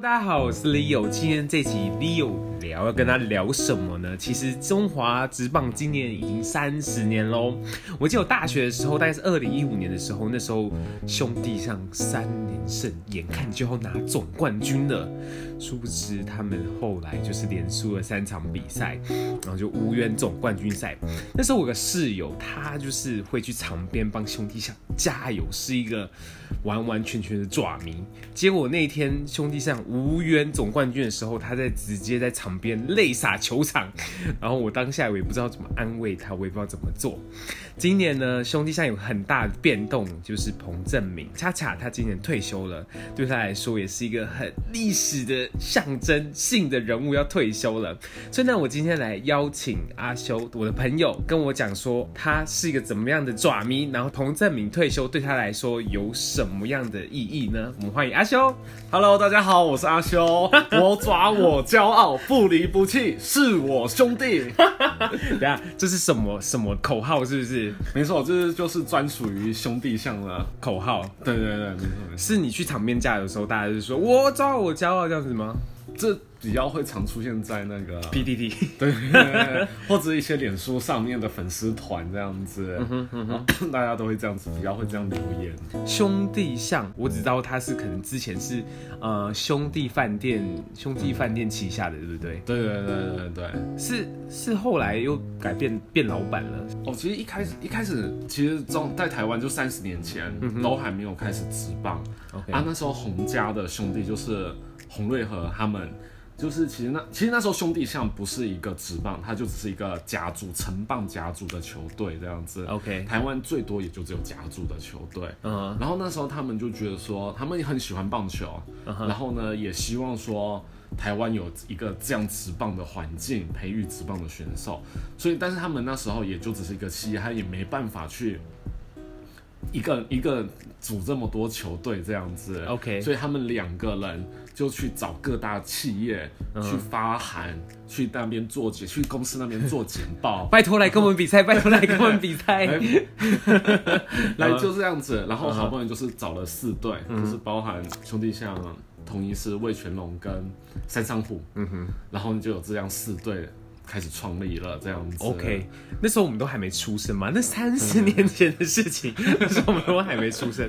大家好，我是 Leo。今天这集 Leo 聊要跟他聊什么呢？其实中华职棒今年已经三十年喽。我记得我大学的时候，大概是二零一五年的时候，那时候兄弟象三连胜，眼看就要拿总冠军了。殊不知他们后来就是连输了三场比赛，然后就无缘总冠军赛。那时候我有个室友，他就是会去场边帮兄弟象加油，是一个完完全全的爪迷。结果那天兄弟象无缘总冠军的时候，他在直接在场边泪洒球场，然后我当下我也不知道怎么安慰他，我也不知道怎么做。今年呢，兄弟象有很大的变动，就是彭政闵，恰恰他今年退休了，对他来说也是一个很历史的象征性的人物要退休了。所以呢，我今天来邀请阿修，我的朋友，跟我讲说他是一个怎么样的爪迷，然后彭政闵退休对他来说有什么样的意义呢？我们欢迎阿修。Hello，大家好，我是阿修，我爪我骄傲，不离不弃，是我兄弟。等下，这是什么什么口号？是不是？没错，这是就是专属于兄弟像的口号。对对对，没错，是你去场面架的时候，大家就说“我抓，我骄傲”这样子吗？这。比较会常出现在那个 PDD 对，或者一些脸书上面的粉丝团这样子，嗯嗯，大家都会这样子，比较会这样留言。兄弟像，我只知道他是可能之前是呃兄弟饭店，兄弟饭店旗下的，对不对？对对对对对，是是后来又改变变老板了。哦，其实一开始一开始其实中在台湾就三十年前、嗯、都还没有开始直棒，okay. 啊，那时候洪家的兄弟就是洪瑞和他们。就是其实那其实那时候兄弟象不是一个职棒，它就只是一个甲组成棒甲组的球队这样子。OK，台湾最多也就只有甲组的球队。嗯、uh-huh. 然后那时候他们就觉得说，他们也很喜欢棒球，uh-huh. 然后呢也希望说台湾有一个这样职棒的环境，培育职棒的选手。所以，但是他们那时候也就只是一个企业，他也没办法去一个一个组这么多球队这样子。OK，所以他们两个人。就去找各大企业去发函，嗯、去那边做简，去公司那边做简报，拜托来跟我们比赛，拜托来跟我们比赛，来 就这样子，然后好不容易就是找了四队，嗯，就是包含兄弟像、统一是魏全龙跟三商虎，嗯哼，然后就有这样四队。开始创立了这样子。OK，那时候我们都还没出生嘛，那三十年前的事情，那时候我们都还没出生，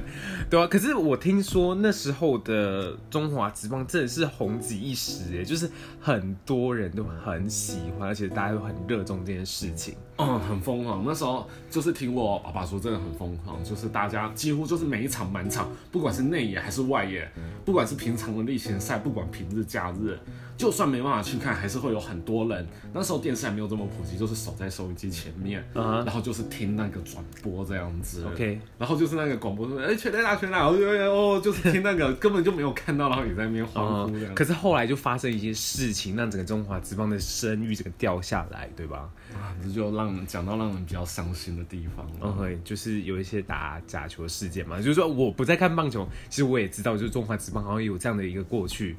对啊。可是我听说那时候的中华职棒真的是红极一时，哎，就是很多人都很喜欢，而且大家都很热衷这件事情。嗯，很疯狂。那时候就是听我爸爸说，真的很疯狂，就是大家几乎就是每一场满场，不管是内野还是外野，不管是平常的例行赛，不管平日假日。就算没办法去看，还是会有很多人。那时候电视还没有这么普及，就是守在收音机前面，uh-huh. 然后就是听那个转播这样子。OK，然后就是那个广播说：“哎，全垒打，全垒打！”哦，就是听那个，根本就没有看到，然后也在那边欢呼。Uh-huh. 可是后来就发生一些事情，让整个中华职棒的声誉这个掉下来，对吧？啊，这就让讲到让人比较伤心的地方。OK，就是有一些打假球事件嘛，就是说我不再看棒球，其实我也知道，就是中华职棒好像有这样的一个过去。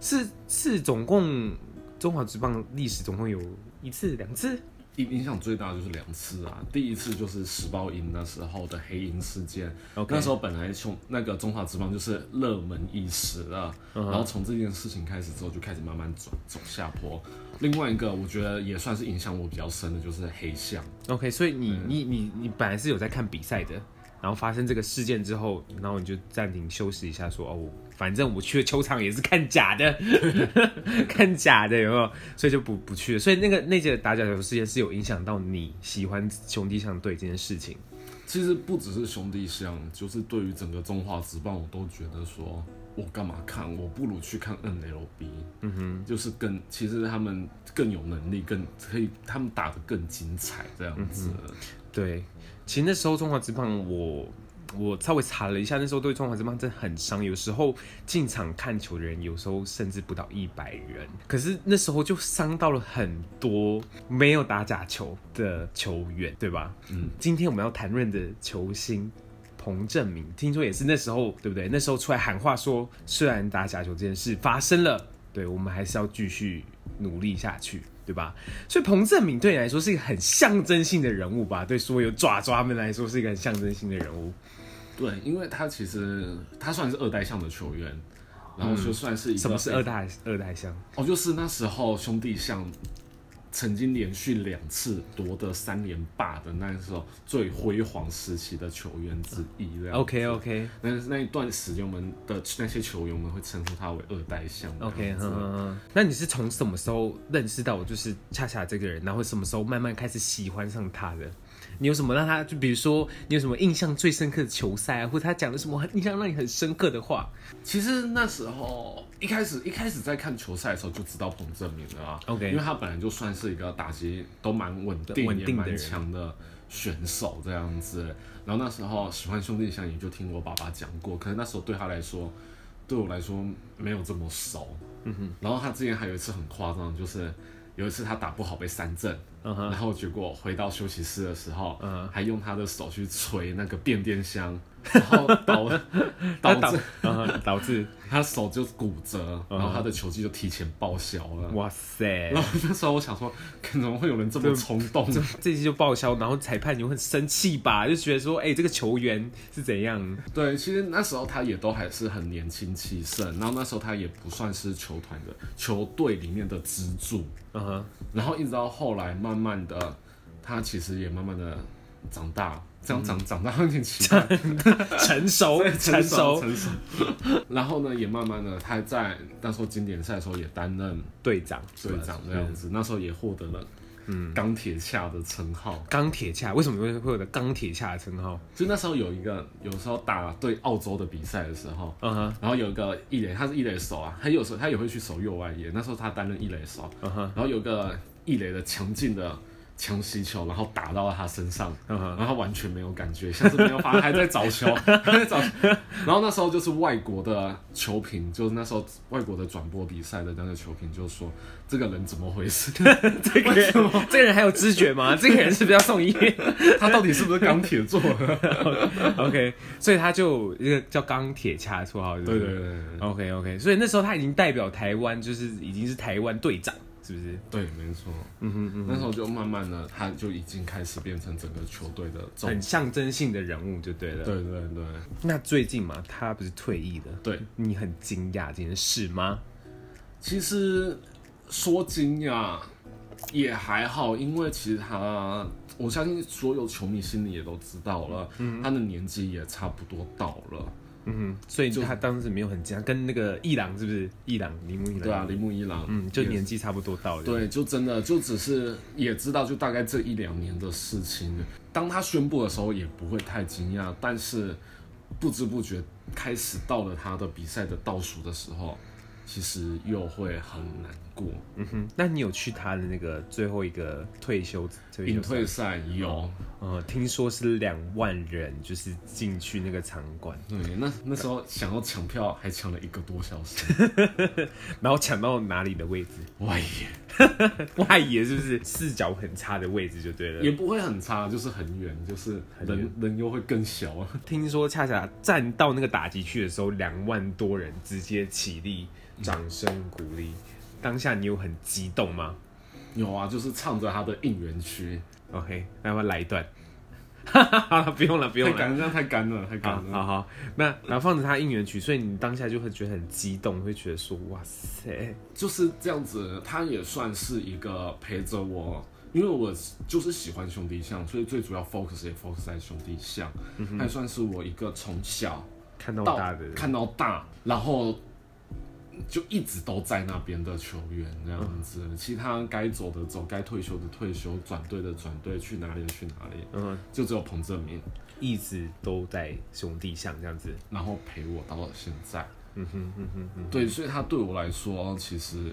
是是，总共中华职棒历史总共有一次、两次，影影响最大的就是两次啊。第一次就是时报银那时候的黑鹰事件.那时候本来从那个中华职棒就是热门一时了，uh-huh. 然后从这件事情开始之后就开始慢慢走走下坡。另外一个我觉得也算是影响我比较深的，就是黑象。OK，所以你你你你本来是有在看比赛的。然后发生这个事件之后，然后你就暂停休息一下说，说哦，反正我去的球场也是看假的，看假的有没有？所以就不不去了。所以那个那届打假球事件是有影响到你喜欢兄弟象队这件事情。其实不只是兄弟象，就是对于整个中华职棒，我都觉得说，我干嘛看？我不如去看 NLB，。嗯哼，就是更其实他们更有能力，更可以，他们打得更精彩这样子。嗯对，其实那时候中华职棒，我我稍微查了一下，那时候对中华职棒真的很伤。有时候进场看球的人，有时候甚至不到一百人。可是那时候就伤到了很多没有打假球的球员，对吧？嗯。今天我们要谈论的球星彭正明，听说也是那时候，对不对？那时候出来喊话说，虽然打假球这件事发生了，对，我们还是要继续努力下去。对吧？所以彭正明对你来说是一个很象征性的人物吧？对所有爪爪们来说是一个很象征性的人物。对，因为他其实他算是二代相的球员，然后就算是一个、嗯、什么是二代二代相？哦，就是那时候兄弟象。曾经连续两次夺得三连霸的那时候最辉煌时期的球员之一。OK OK，那那一段时间，我们的那些球员们会称呼他为二代相。OK，嗯嗯嗯。那你是从什么时候认识到我就是恰恰这个人，然后什么时候慢慢开始喜欢上他的？你有什么让他就比如说你有什么印象最深刻的球赛啊，或者他讲的什么印象让你很深刻的话？其实那时候一开始一开始在看球赛的时候就知道彭正明了啊。OK，因为他本来就算是一个打击都蛮稳定、稳定也蛮强的选手这样子。然后那时候喜欢兄弟相也就听我爸爸讲过，可是那时候对他来说，对我来说没有这么熟。嗯哼。然后他之前还有一次很夸张，就是有一次他打不好被三振。Uh huh. 然后结果回到休息室的时候，uh huh. 还用他的手去捶那个变电箱，然后导导致导致他手就骨折，uh. 然后他的球技就提前报销了。哇塞！然后那时候我想说，可能会有人这么冲动，这这期就报销，然后裁判你会很生气吧？就觉得说，哎、欸，这个球员是怎样？对，其实那时候他也都还是很年轻气盛，然后那时候他也不算是球团的球队里面的支柱。嗯哼，uh. 然后一直到后来，慢慢的，他其实也慢慢的长大，这样长、嗯、长大有点奇怪，成熟，成熟，成熟。然后呢，也慢慢的，他在那时候经典赛的时候也担任队长，队长这样子。那时候也获得了嗯钢铁恰的称号。钢铁恰为什么会会有个钢铁恰的称号？就那时候有一个，有时候打对澳洲的比赛的时候，嗯哼、uh，huh. 然后有一个一垒，他是一垒手啊，他有时候他也会去守右外野。那时候他担任一垒手，嗯哼、uh，huh. 然后有个。一垒的强劲的强袭球，然后打到了他身上，然后他完全没有感觉，像是没有发，还在找球，还在找。然后那时候就是外国的球评，就是那时候外国的转播比赛的那个球评就说：“这个人怎么回事？这个人，这个人还有知觉吗？这个人是不是要送医院？他到底是不是钢铁做的？”OK，所以他就一个叫钢铁恰的绰号。对对对，OK OK，所以那时候他已经代表台湾，就是已经是台湾队长。是不是？对，没错。嗯哼嗯哼，那时候就慢慢的，他就已经开始变成整个球队的很象征性的人物，就对了。对对对。那最近嘛，他不是退役了？对，你很惊讶这件事吗？其实说惊讶也还好，因为其实他，我相信所有球迷心里也都知道了，嗯，他的年纪也差不多到了。嗯哼，所以就他当时没有很惊讶，跟那个一郎是不是？一郎铃木一郎，对啊，铃木一郎，嗯，就年纪差不多到了。对，就真的就只是也知道，就大概这一两年的事情。当他宣布的时候，也不会太惊讶，但是不知不觉开始到了他的比赛的倒数的时候，其实又会很难。过，嗯哼，那你有去他的那个最后一个退休退隐退赛？有，呃，听说是两万人，就是进去那个场馆。对，那那时候想要抢票，还抢了一个多小时，然后抢到哪里的位置？外野，外野是不是视角很差的位置就对了？也不会很差，就是很远，就是人人又会更小啊。听说恰恰站到那个打击区的时候，两万多人直接起立，掌声鼓励。嗯当下你有很激动吗？有啊，就是唱着他的应援曲。OK，那要不要来一段？哈哈，不用了，不用了，太干，这样太干了，太干了。好好，那然后放着他应援曲，所以你当下就会觉得很激动，会觉得说哇塞，就是这样子。他也算是一个陪着我，因为我就是喜欢兄弟像，所以最主要 focus 也 focus 在兄弟象。嗯哼，还算是我一个从小看到大的，看到大，然后。就一直都在那边的球员这样子，嗯、其他该走的走，该退休的退休，转队的转队，去哪里的去哪里。嗯，就只有彭正明一直都在兄弟象这样子，然后陪我到了现在。嗯哼嗯哼嗯，对，所以他对我来说，其实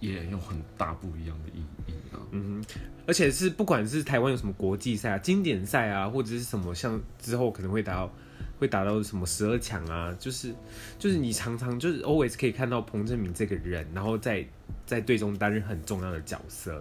也有很大不一样的意义啊。嗯哼，而且是不管是台湾有什么国际赛啊、经典赛啊，或者是什么，像之后可能会达到。会达到什么十二强啊？就是就是你常常就是 always 可以看到彭正明这个人，然后在在队中担任很重要的角色，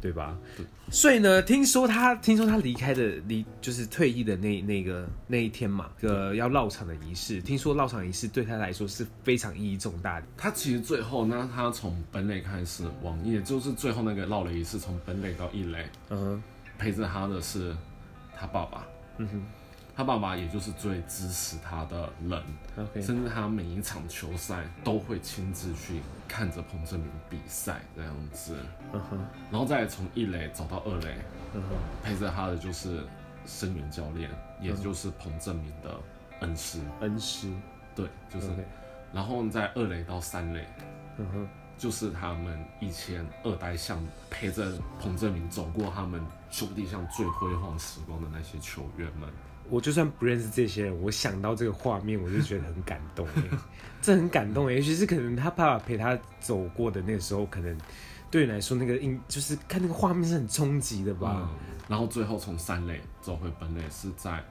对吧？对。所以呢，听说他听说他离开的离就是退役的那那个那一天嘛，个要绕场的仪式，听说绕场仪式对他来说是非常意义重大的。他其实最后呢，他从本垒开始往也就是最后那个绕垒仪式，从本垒到一垒，嗯哼，陪着他的是他爸爸，嗯哼。他爸爸也就是最支持他的人，Okay. 甚至他每一场球赛都会亲自去看着彭正明比赛这样子，uh huh. 然后再从一垒走到二垒，uh huh. 陪着他的就是生源教练，也就是彭正明的恩师，恩师，对，就是，Okay. 然后在二垒到三垒，uh huh. 就是他们以前二代像陪着彭正明走过他们兄弟象最辉煌时光的那些球员们。我就算不认识这些人，我想到这个画面，我就觉得很感动哎，这很感动哎，尤其是可能他爸爸陪他走过的那个时候，可能对你来说那个印就是看那个画面是很冲击的吧。嗯，然后最后从三垒走回本垒，是在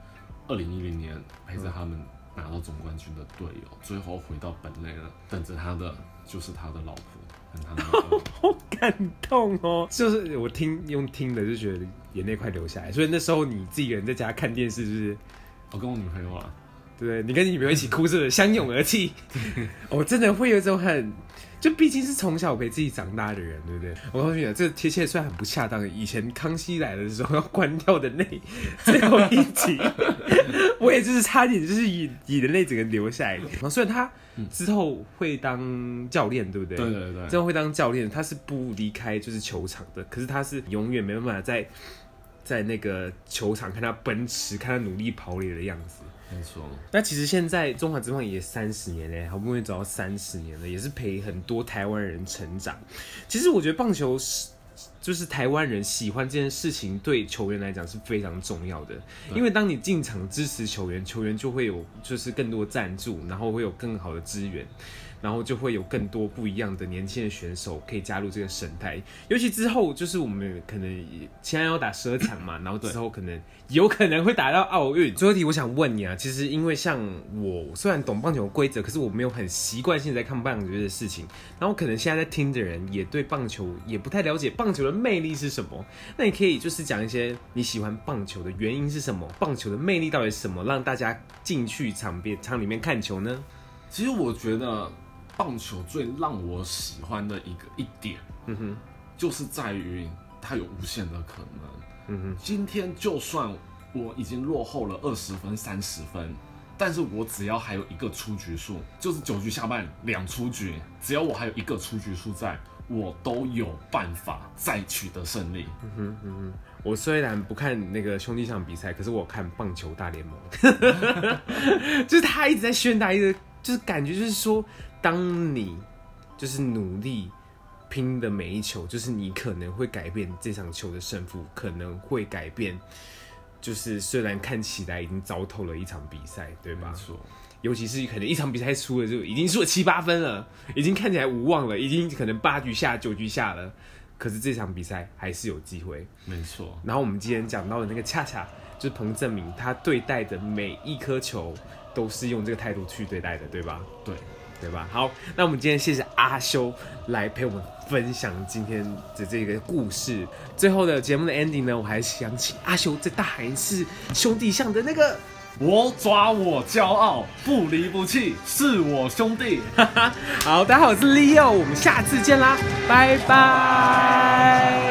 二零一零年陪着他们拿到总冠军的队友，嗯，最后回到本垒了，等着他的就是他的老婆。好感动哦！就是我听用听的就觉得眼泪快流下来。所以那时候你自己一个人在家看电视，是不是？我跟我女朋友啊，对？你跟你女朋友一起哭，是不是相拥而泣？我 真的会有一种很。就毕竟是从小陪自己长大的人，对不对？我告诉你，这贴切虽然很不恰当。以前康熙来的时候要关掉的泪，最后一集，我也就是差点就是以以的泪整个流下来。虽然他之后会当教练，对不对？对对对，之后会当教练，他是不离开就是球场的。可是他是永远没办法在在那个球场看他奔驰，看他努力跑垒的样子。没错，那其实现在中华职棒也三十年嘞，好不容易走到三十年了，也是陪很多台湾人成长。其实我觉得棒球是，就是台湾人喜欢这件事情，对球员来讲是非常重要的。因为当你进场支持球员，球员就会有就是更多赞助，然后会有更好的资源。然后就会有更多不一样的年轻的选手可以加入这个神态，尤其之后就是我们可能现在要打十二强嘛，然后之后可能有可能会打到奥运。最后一题我想问你啊，其实因为像我虽然懂棒球规则，可是我没有很习惯性在看棒球的事情，然后可能现在在听的人也对棒球也不太了解，棒球的魅力是什么？那你可以就是讲一些你喜欢棒球的原因是什么？棒球的魅力到底是什么？让大家进去场边场里面看球呢？其实我觉得。棒球最让我喜欢的一个一点，嗯哼，就是在于它有无限的可能。嗯哼，今天就算我已经落后了二十分、三十分，但是我只要还有一个出局数，就是九局下半两出局，只要我还有一个出局数在，我都有办法再取得胜利。嗯哼嗯哼，我虽然不看那个兄弟象比赛，可是我看棒球大联盟，就是他一直在宣达一个，就是感觉就是说。当你就是努力拼的每一球，就是你可能会改变这场球的胜负，可能会改变，就是虽然看起来已经糟透了一场比赛，对吧？没错。尤其是可能一场比赛输了就已经输了七八分了，已经看起来无望了，已经可能八局下九局下了，可是这场比赛还是有机会。没错。然后我们今天讲到的那个恰恰，就是彭正明，他对待的每一颗球都是用这个态度去对待的，对吧？对。对吧？好，那我们今天谢谢阿修来陪我们分享今天的这个故事。最后的节目的 ending 呢，我还想起阿修在大喊一次兄弟像的那个“我抓我骄傲，不离不弃，是我兄弟”。好，大家好，我是 Leo，我们下次见啦，拜拜。